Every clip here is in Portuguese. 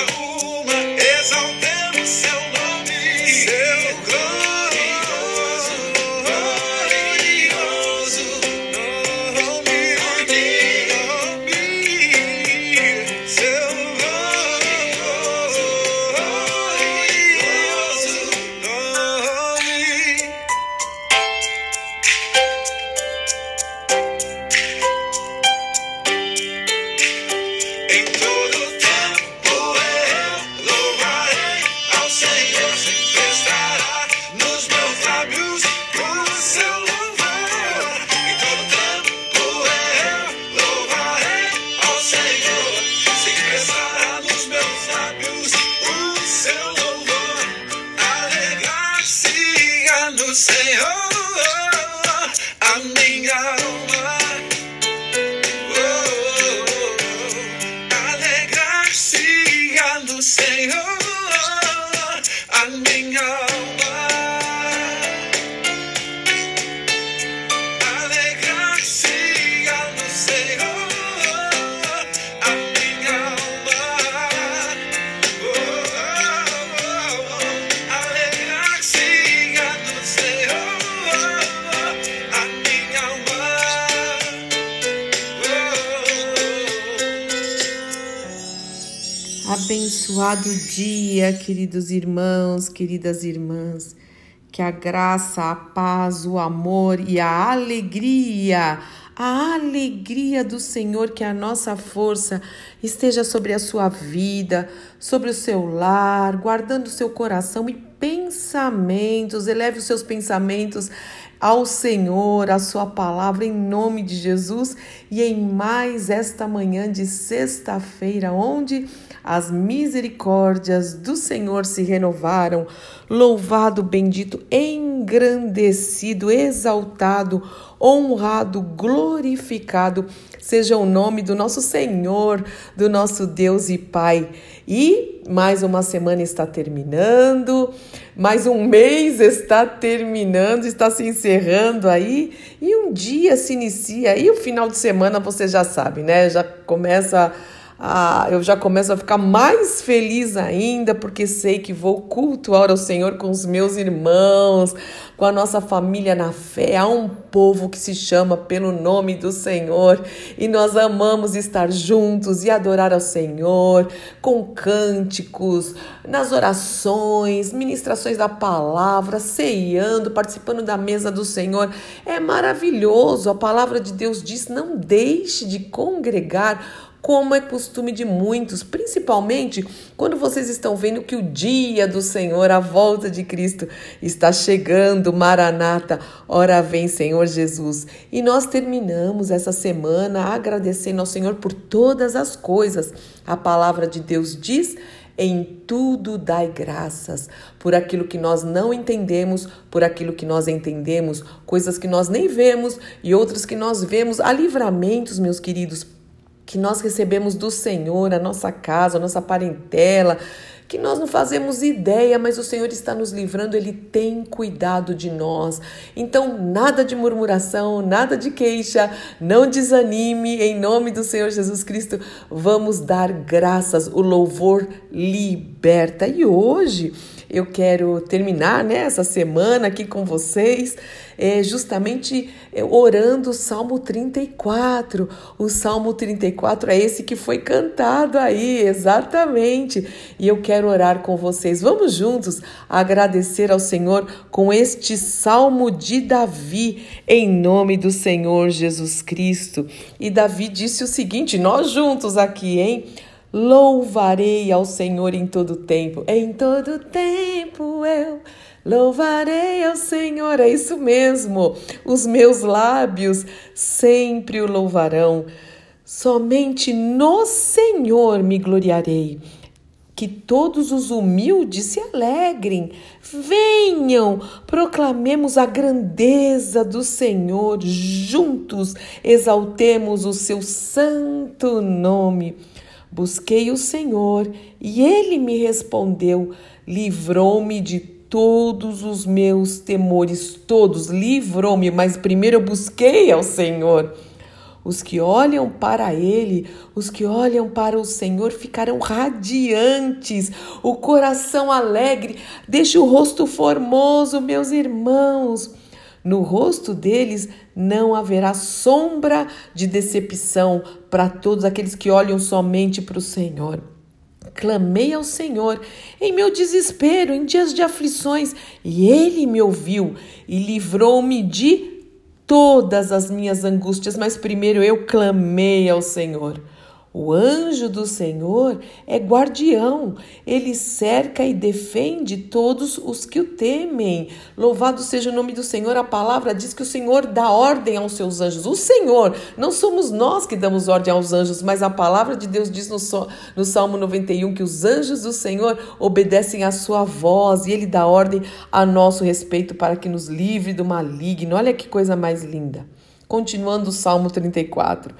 alma exaltada. alinhar. Abençoado dia, queridos irmãos, queridas irmãs. Que a graça, a paz, o amor e a alegria, a alegria do Senhor, que a nossa força esteja sobre a sua vida, sobre o seu lar, guardando o seu coração e pensamentos. Eleve os seus pensamentos ao Senhor, a sua palavra em nome de Jesus e em mais esta manhã de sexta-feira, onde as misericórdias do Senhor se renovaram. Louvado, bendito, engrandecido, exaltado, honrado, glorificado seja o nome do nosso Senhor, do nosso Deus e Pai. E mais uma semana está terminando, mais um mês está terminando, está se encerrando aí, e um dia se inicia, e o final de semana você já sabe, né? Já começa ah, eu já começo a ficar mais feliz ainda, porque sei que vou cultuar ao Senhor com os meus irmãos, com a nossa família na fé. Há um povo que se chama pelo nome do Senhor e nós amamos estar juntos e adorar ao Senhor com cânticos, nas orações, ministrações da palavra, ceiando, participando da mesa do Senhor. É maravilhoso. A palavra de Deus diz: não deixe de congregar como é costume de muitos, principalmente quando vocês estão vendo que o dia do Senhor, a volta de Cristo, está chegando, Maranata, ora vem Senhor Jesus. E nós terminamos essa semana agradecendo ao Senhor por todas as coisas. A palavra de Deus diz em tudo dai graças, por aquilo que nós não entendemos, por aquilo que nós entendemos, coisas que nós nem vemos e outras que nós vemos, há livramentos, meus queridos, que nós recebemos do Senhor, a nossa casa, a nossa parentela, que nós não fazemos ideia, mas o Senhor está nos livrando, Ele tem cuidado de nós. Então, nada de murmuração, nada de queixa, não desanime, em nome do Senhor Jesus Cristo, vamos dar graças, o louvor liberta. E hoje eu quero terminar né, essa semana aqui com vocês, é, justamente é, orando o Salmo 34. O Salmo 34 é esse que foi cantado aí, exatamente. E eu quero orar com vocês. Vamos juntos agradecer ao Senhor com este Salmo de Davi, em nome do Senhor Jesus Cristo. E Davi disse o seguinte: nós juntos aqui, hein? Louvarei ao Senhor em todo tempo. Em todo tempo eu louvarei ao Senhor. É isso mesmo. Os meus lábios sempre o louvarão. Somente no Senhor me gloriarei. Que todos os humildes se alegrem. Venham, proclamemos a grandeza do Senhor. Juntos exaltemos o seu santo nome. Busquei o Senhor e ele me respondeu, livrou-me de todos os meus temores, todos, livrou-me, mas primeiro eu busquei ao Senhor. Os que olham para Ele, os que olham para o Senhor ficarão radiantes, o coração alegre, deixe o rosto formoso, meus irmãos. No rosto deles não haverá sombra de decepção para todos aqueles que olham somente para o Senhor. Clamei ao Senhor em meu desespero, em dias de aflições, e Ele me ouviu e livrou-me de todas as minhas angústias. Mas primeiro eu clamei ao Senhor. O anjo do Senhor é guardião, ele cerca e defende todos os que o temem. Louvado seja o nome do Senhor. A palavra diz que o Senhor dá ordem aos seus anjos. O Senhor, não somos nós que damos ordem aos anjos, mas a palavra de Deus diz no, no Salmo 91 que os anjos do Senhor obedecem à sua voz e ele dá ordem a nosso respeito para que nos livre do maligno. Olha que coisa mais linda. Continuando o Salmo 34.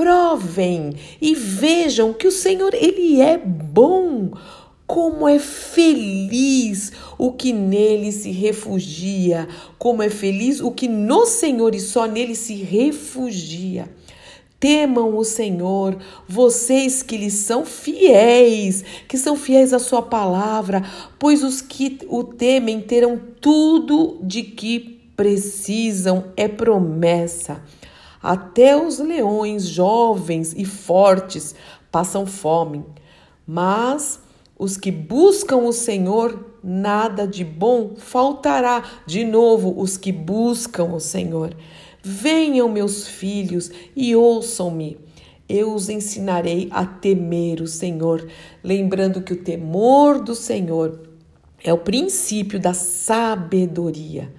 Provem e vejam que o Senhor ele é bom. Como é feliz o que nele se refugia, como é feliz o que no Senhor e só nele se refugia. Temam o Senhor, vocês que lhe são fiéis, que são fiéis à sua palavra, pois os que o temem terão tudo de que precisam, é promessa. Até os leões jovens e fortes passam fome, mas os que buscam o Senhor, nada de bom faltará. De novo, os que buscam o Senhor. Venham, meus filhos, e ouçam-me. Eu os ensinarei a temer o Senhor, lembrando que o temor do Senhor é o princípio da sabedoria.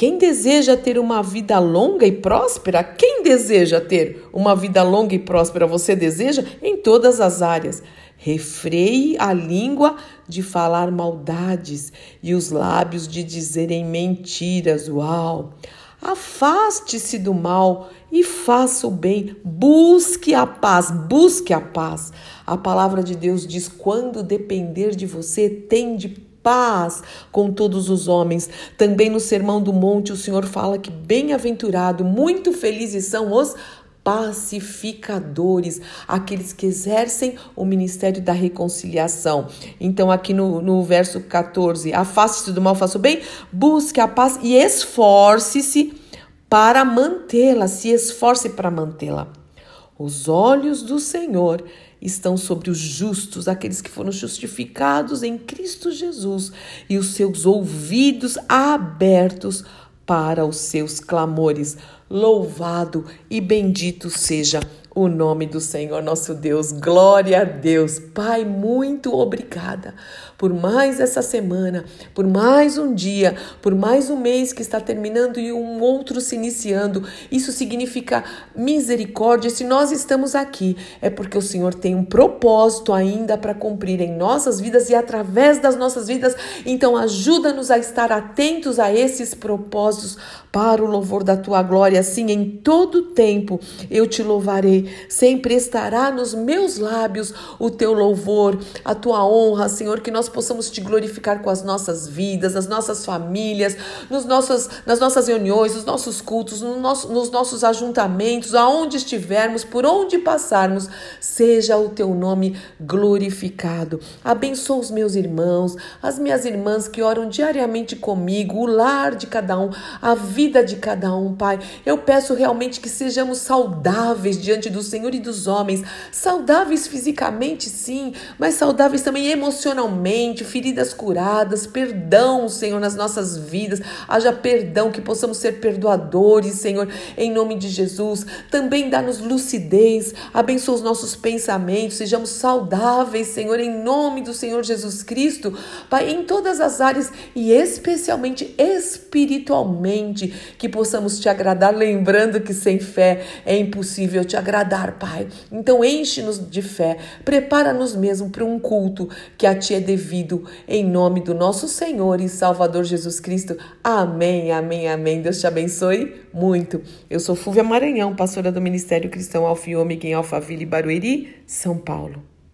Quem deseja ter uma vida longa e próspera? Quem deseja ter uma vida longa e próspera? Você deseja? Em todas as áreas. Refreie a língua de falar maldades e os lábios de dizerem mentiras. Uau! Afaste-se do mal e faça o bem. Busque a paz, busque a paz. A palavra de Deus diz: quando depender de você, tem de paz com todos os homens. Também no Sermão do Monte, o Senhor fala que bem-aventurado, muito felizes são os pacificadores, aqueles que exercem o ministério da reconciliação. Então, aqui no, no verso 14, afaste-se do mal, faça o bem, busque a paz e esforce-se para mantê-la, se esforce para mantê-la. Os olhos do Senhor estão sobre os justos, aqueles que foram justificados em Cristo Jesus, e os seus ouvidos abertos para os seus clamores. Louvado e bendito seja o nome do Senhor nosso Deus. Glória a Deus. Pai, muito obrigada por mais essa semana, por mais um dia, por mais um mês que está terminando e um outro se iniciando. Isso significa misericórdia. Se nós estamos aqui, é porque o Senhor tem um propósito ainda para cumprir em nossas vidas e através das nossas vidas. Então, ajuda-nos a estar atentos a esses propósitos para o louvor da tua glória, assim em todo tempo eu te louvarei. Sempre estará nos meus lábios o teu louvor, a tua honra, Senhor, que nós possamos te glorificar com as nossas vidas, as nossas famílias, nos nossos, nas nossas reuniões, nos nossos cultos, no nosso, nos nossos ajuntamentos, aonde estivermos, por onde passarmos, seja o teu nome glorificado. Abençoa os meus irmãos, as minhas irmãs que oram diariamente comigo, o lar de cada um, a vida de cada um, Pai. Eu peço realmente que sejamos saudáveis diante do Senhor e dos homens, saudáveis fisicamente, sim, mas saudáveis também emocionalmente, feridas curadas, perdão, Senhor, nas nossas vidas, haja perdão, que possamos ser perdoadores, Senhor, em nome de Jesus. Também dá-nos lucidez, abençoa os nossos pensamentos, sejamos saudáveis, Senhor, em nome do Senhor Jesus Cristo, Pai, em todas as áreas e especialmente espiritualmente, que possamos te agradar, lembrando que sem fé é impossível te agradar, Pai. Então enche-nos de fé, prepara-nos mesmo para um culto que a ti é devido, em nome do nosso Senhor e Salvador Jesus Cristo. Amém, amém, amém. Deus te abençoe muito. Eu sou Fúvia Maranhão, pastora do Ministério Cristão Alfiômega em Alphaville, Barueri, São Paulo.